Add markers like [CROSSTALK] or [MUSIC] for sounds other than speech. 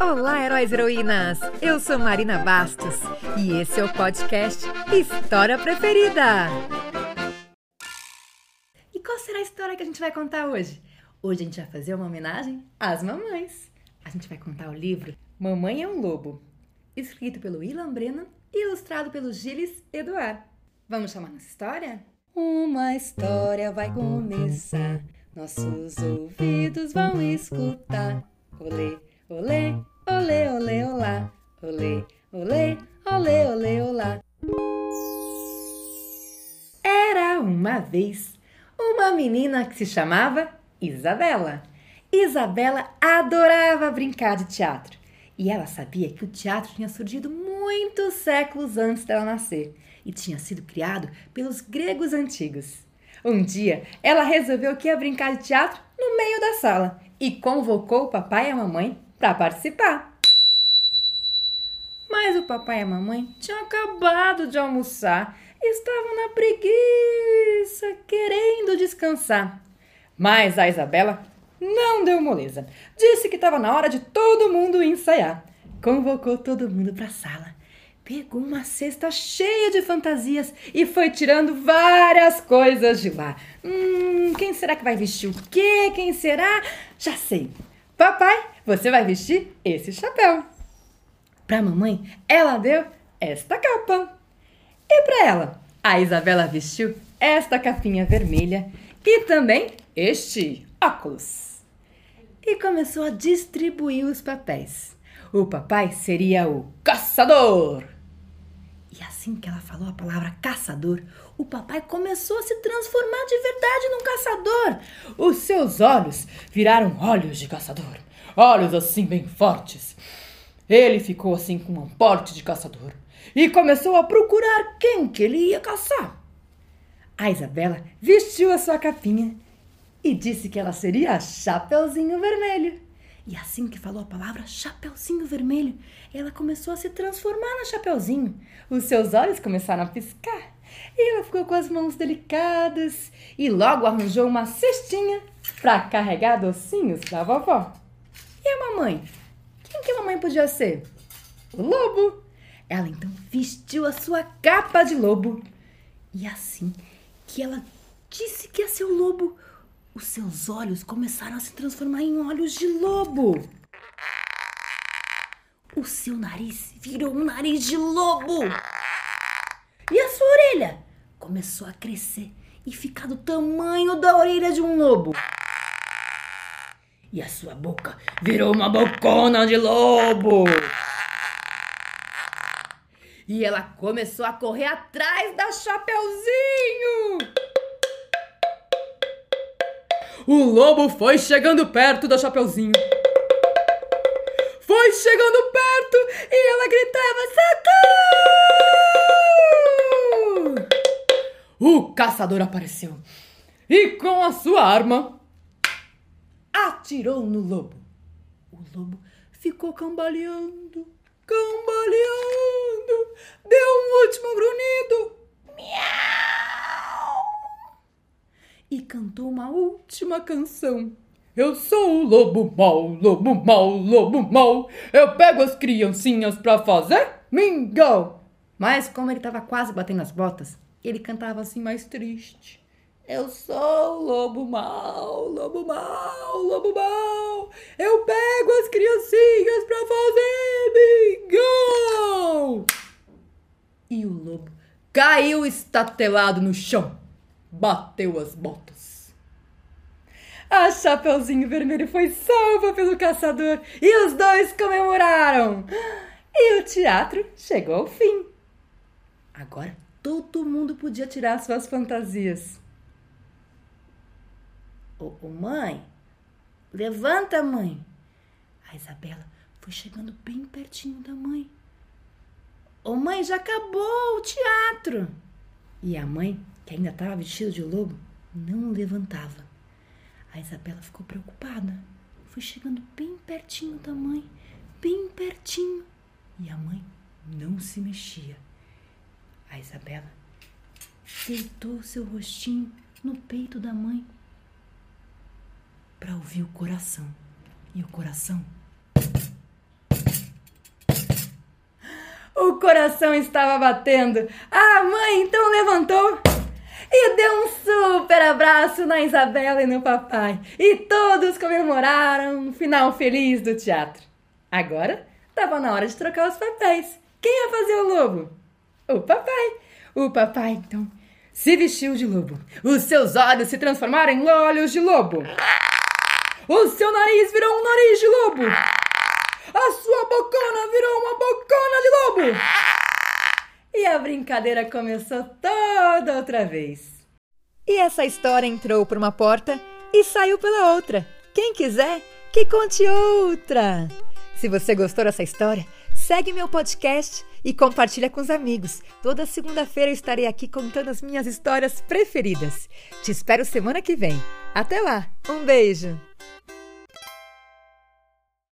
Olá, heróis e heroínas! Eu sou Marina Bastos e esse é o podcast História Preferida. E qual será a história que a gente vai contar hoje? Hoje a gente vai fazer uma homenagem às mamães. A gente vai contar o livro Mamãe é um Lobo, escrito pelo Ilan Brennan e ilustrado pelo Gilles Eduard. Vamos chamar nossa história? Uma história vai começar, nossos ouvidos vão escutar. Olê, olê, olê, olê, olá. Olê, olê, olê, olê, olá. Era uma vez uma menina que se chamava Isabela. Isabela adorava brincar de teatro e ela sabia que o teatro tinha surgido muitos séculos antes dela nascer e tinha sido criado pelos gregos antigos. Um dia, ela resolveu que ia brincar de teatro no meio da sala e convocou o papai e a mamãe para participar. Mas o papai e a mamãe tinham acabado de almoçar e estavam na preguiça, querendo descansar. Mas a Isabela não deu moleza. Disse que estava na hora de todo mundo ensaiar. Convocou todo mundo para a sala. Pegou uma cesta cheia de fantasias e foi tirando várias coisas de lá. Hum, quem será que vai vestir o quê? Quem será? Já sei. Papai, você vai vestir esse chapéu. Para mamãe, ela deu esta capa. E para ela, a Isabela vestiu esta capinha vermelha e também este óculos. E começou a distribuir os papéis. O papai seria o caçador. E assim que ela falou a palavra caçador, o papai começou a se transformar de verdade num caçador. Os seus olhos viraram olhos de caçador, olhos assim bem fortes. Ele ficou assim com um porte de caçador e começou a procurar quem que ele ia caçar. A Isabela vestiu a sua capinha e disse que ela seria a Chapeuzinho Vermelho. E assim que falou a palavra Chapeuzinho Vermelho, ela começou a se transformar na Chapeuzinho. Os seus olhos começaram a piscar. E ela ficou com as mãos delicadas e logo arranjou uma cestinha para carregar docinhos para vovó. E a mamãe? Quem que a mamãe podia ser? O lobo. Ela então vestiu a sua capa de lobo. E assim que ela disse que ia ser o lobo, os seus olhos começaram a se transformar em olhos de lobo. O seu nariz virou um nariz de lobo. E a sua orelha começou a crescer e ficar do tamanho da orelha de um lobo. E a sua boca virou uma bocona de lobo. E ela começou a correr atrás da Chapeuzinho. O lobo foi chegando perto da Chapeuzinho. Foi chegando perto e ela gritava: Socorro! O caçador apareceu e, com a sua arma, atirou no lobo. O lobo ficou cambaleando, cambaleando, deu um último grunhido. Miau! E cantou uma última canção. Eu sou o lobo mau, lobo mau, lobo mau. Eu pego as criancinhas pra fazer mingau. Mas como ele tava quase batendo as botas, ele cantava assim mais triste. Eu sou o lobo mau, lobo mau, lobo mau. Eu pego as criancinhas pra fazer mingau. E o lobo caiu estatelado no chão. Bateu as botas. A Chapeuzinho Vermelho foi salva pelo caçador e os dois comemoraram. E o teatro chegou ao fim. Agora todo mundo podia tirar suas fantasias. Ô, mãe, levanta, mãe. A Isabela foi chegando bem pertinho da mãe. Ô mãe, já acabou o teatro. E a mãe, que ainda estava vestida de lobo, não levantava. A Isabela ficou preocupada. Foi chegando bem pertinho da mãe, bem pertinho. E a mãe não se mexia. A Isabela deitou seu rostinho no peito da mãe para ouvir o coração. E o coração. [GASPS] O coração estava batendo. A mãe, então levantou e deu um super abraço na Isabela e no papai. E todos comemoraram um final feliz do teatro. Agora estava na hora de trocar os papéis. Quem ia fazer o lobo? O papai. O papai então se vestiu de lobo. Os seus olhos se transformaram em olhos de lobo. O seu nariz virou um nariz de lobo. A sua bocona virou uma bocona de lobo. E a brincadeira começou toda outra vez. E essa história entrou por uma porta e saiu pela outra. Quem quiser, que conte outra. Se você gostou dessa história, segue meu podcast e compartilha com os amigos. Toda segunda-feira estarei aqui contando as minhas histórias preferidas. Te espero semana que vem. Até lá. Um beijo.